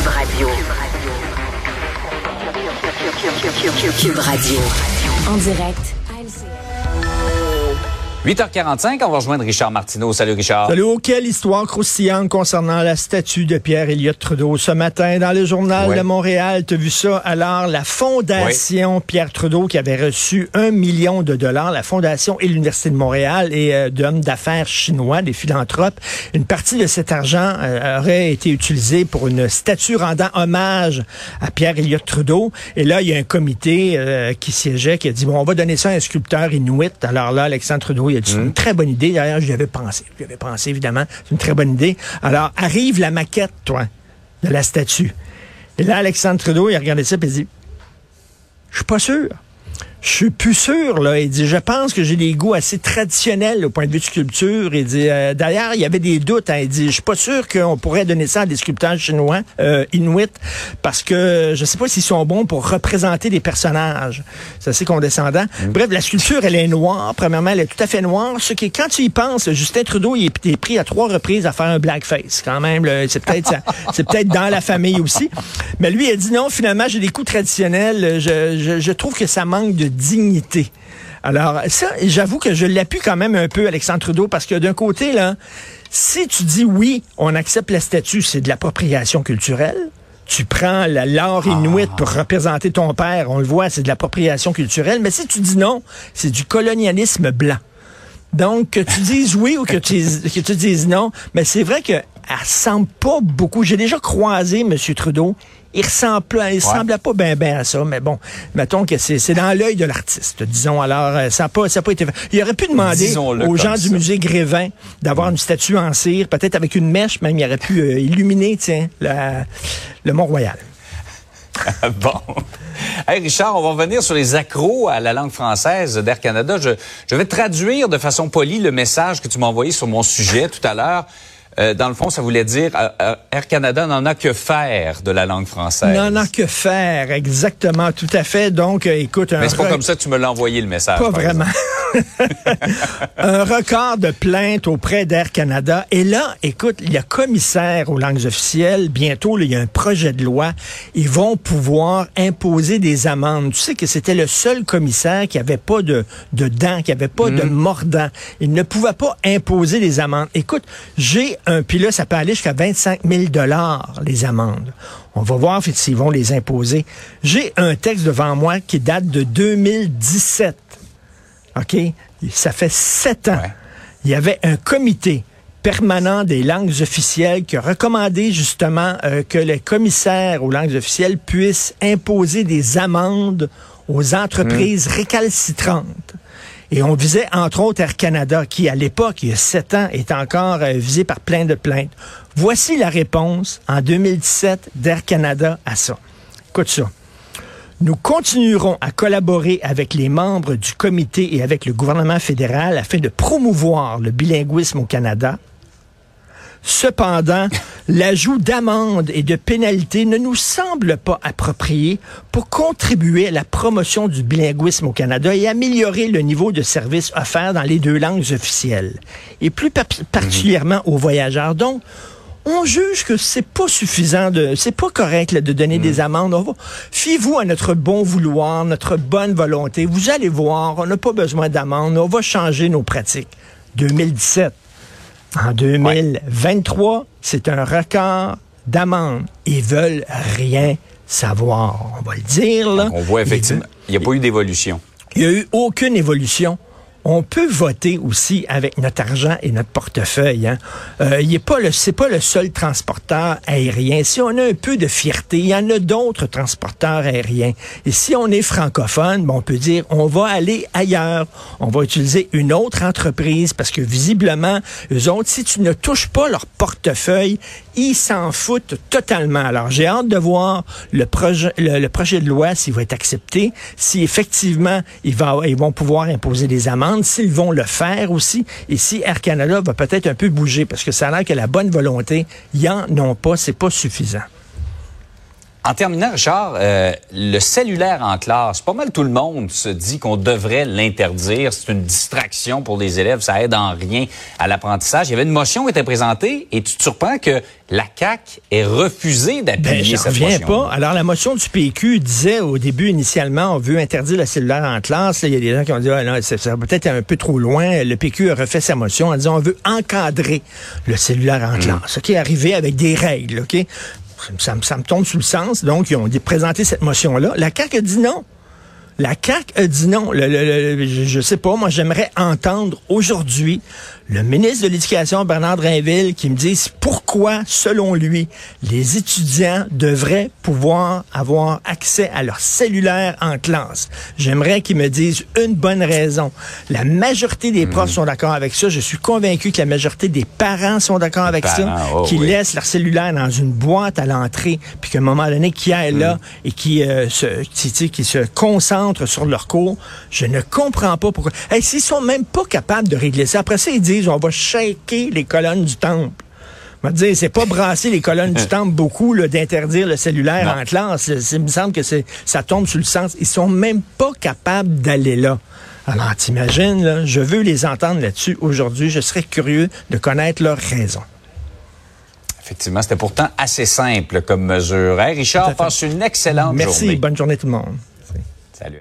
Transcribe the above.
Cube Radio. Cube Radio. En direct 8h45, on va rejoindre Richard Martineau. Salut Richard. Salut, oh, quelle histoire croustillante concernant la statue de Pierre Elliott Trudeau. Ce matin, dans le journal de Montréal, tu as vu ça? Alors, la Fondation Pierre Trudeau qui avait reçu un million de dollars, la Fondation et l'Université de Montréal et euh, d'hommes d'affaires chinois, des philanthropes, une partie de cet argent euh, aurait été utilisée pour une statue rendant hommage à Pierre Elliott Trudeau. Et là, il y a un comité euh, qui siégeait qui a dit, bon, on va donner ça à un sculpteur inuit. Alors là, Alexandre Trudeau il a dit, c'est une hmm. très bonne idée. D'ailleurs, j'y avais pensé. J'y avais pensé, évidemment. C'est une très bonne idée. Alors, arrive la maquette, toi, de la statue. Et là, Alexandre Trudeau, il a regardé ça et il dit, je suis pas sûr. Je suis plus sûr, là. Il dit, je pense que j'ai des goûts assez traditionnels au point de vue de sculpture. Il dit, euh, d'ailleurs, il y avait des doutes. Hein. Il dit, je suis pas sûr qu'on pourrait donner ça à des sculpteurs chinois, euh, inuits, parce que je sais pas s'ils sont bons pour représenter des personnages. C'est assez condescendant. Mm. Bref, la sculpture, elle est noire. Premièrement, elle est tout à fait noire. Ce qui, quand tu y penses, Justin Trudeau, il est pris à trois reprises à faire un blackface. Quand même, c'est peut-être, c'est peut-être dans la famille aussi. Mais lui, il a dit non, finalement, j'ai des goûts traditionnels. Je, je, je trouve que ça manque de dignité. Alors, ça, j'avoue que je l'appuie quand même un peu, Alexandre Trudeau, parce que d'un côté, là, si tu dis oui, on accepte la statue, c'est de l'appropriation culturelle. Tu prends l'art inuit pour ah. représenter ton père, on le voit, c'est de l'appropriation culturelle. Mais si tu dis non, c'est du colonialisme blanc. Donc, que tu dises oui ou que tu, que tu dises non, mais c'est vrai que elle ressemble pas beaucoup. J'ai déjà croisé M. Trudeau. Il ressemble, il ressemblait pas bien ben à ça, mais bon, mettons que c'est dans l'œil de l'artiste, disons. Alors, euh, ça n'a pas, ça pas été Il aurait pu demander aux gens du musée Grévin d'avoir une statue en cire, peut-être avec une mèche, même il aurait pu euh, illuminer, tiens, le Mont-Royal. bon. Hey Richard, on va revenir sur les accros à la langue française d'Air Canada. Je, je vais traduire de façon polie le message que tu m'as envoyé sur mon sujet tout à l'heure. Euh, dans le fond, ça voulait dire euh, euh, Air Canada n'en a que faire de la langue française. N'en a que faire, exactement, tout à fait. Donc, écoute, un mais c'est pas comme ça que tu me l'as envoyé le message. Pas vraiment. un record de plaintes auprès d'Air Canada. Et là, écoute, il y a commissaire aux langues officielles. Bientôt, il y a un projet de loi. Ils vont pouvoir imposer des amendes. Tu sais que c'était le seul commissaire qui avait pas de, de dents, qui avait pas de mm. mordant. Il ne pouvait pas imposer des amendes. Écoute, j'ai un, puis là, ça peut aller jusqu'à 25 000 dollars, les amendes. On va voir s'ils vont les imposer. J'ai un texte devant moi qui date de 2017. OK? Ça fait sept ans. Il y avait un comité permanent des langues officielles qui a recommandé justement euh, que les commissaires aux langues officielles puissent imposer des amendes aux entreprises mmh. récalcitrantes. Et on visait entre autres Air Canada, qui à l'époque, il y a sept ans, est encore euh, visé par plein de plaintes. Voici la réponse en 2017 d'Air Canada à ça. Écoute ça. Nous continuerons à collaborer avec les membres du comité et avec le gouvernement fédéral afin de promouvoir le bilinguisme au Canada Cependant, l'ajout d'amendes et de pénalités ne nous semble pas approprié pour contribuer à la promotion du bilinguisme au Canada et améliorer le niveau de service offert dans les deux langues officielles, et plus particulièrement aux voyageurs. Donc, on juge que c'est pas suffisant de, c'est pas correct de donner des mm. amendes. Fiez-vous à notre bon vouloir, notre bonne volonté. Vous allez voir, on n'a pas besoin d'amendes. On va changer nos pratiques. 2017. En 2023, c'est un record d'amende. Ils veulent rien savoir. On va le dire, là. on voit effectivement, il n'y a pas eu d'évolution. Il n'y a eu aucune évolution on peut voter aussi avec notre argent et notre portefeuille. Hein. Euh, pas le, c'est pas le seul transporteur aérien. Si on a un peu de fierté, il y en a d'autres transporteurs aériens. Et si on est francophone, on peut dire on va aller ailleurs. On va utiliser une autre entreprise parce que visiblement, eux autres, si tu ne touches pas leur portefeuille, ils s'en foutent totalement. Alors j'ai hâte de voir le projet, le, projet de loi s'il va être accepté, si effectivement il va, ils vont pouvoir imposer des amendes s'ils vont le faire aussi et si Air Canada va peut-être un peu bouger parce que ça a l'air que la bonne volonté, ils en ont pas, c'est pas suffisant. En terminant, Richard, euh, le cellulaire en classe, pas mal tout le monde se dit qu'on devrait l'interdire. C'est une distraction pour les élèves, ça aide en rien à l'apprentissage. Il y avait une motion qui était présentée et tu te surprends que la CAQ ait refusé d'appuyer ben, cette reviens pas. Alors, la motion du PQ disait au début, initialement, on veut interdire le cellulaire en classe. Il y a des gens qui ont dit, ah, non, c'est peut-être un peu trop loin. Le PQ a refait sa motion en disant, on veut encadrer le cellulaire en mm. classe. OK, arrivé avec des règles, OK? Ça, ça, me tombe sous le sens. Donc, ils ont présenté cette motion-là. La CAQ a dit non. La CAQ a dit non. je, ne sais pas, moi j'aimerais entendre aujourd'hui le ministre de l'Éducation, Bernard Drinville, qui me dise pourquoi, selon lui, les étudiants devraient pouvoir avoir accès à leur cellulaire en classe. J'aimerais qu'il me dise une bonne raison. La majorité des profs hmm. sont d'accord avec ça. Je suis convaincu que la majorité des parents sont d'accord avec ça, oh qui laissent leur cellulaire dans une boîte à l'entrée, puis qu'à un moment donné, qui aillent là hmm. et qui, euh, se, qui, se concentrent sur leur cours. Je ne comprends pas pourquoi. Hey, S'ils sont même pas capables de régler ça, après ça, ils disent on va shaker les colonnes du temple. On va dire, c'est pas brasser les colonnes du temple beaucoup d'interdire le cellulaire en classe. Il me semble que ça tombe sur le sens. Ils sont même pas capables d'aller là. Alors, t'imagines, là, je veux les entendre là-dessus aujourd'hui. Je serais curieux de connaître leurs raisons. Effectivement, c'était pourtant assez simple comme mesure. Richard, passe une excellente journée. Merci, bonne journée tout le monde. Salut.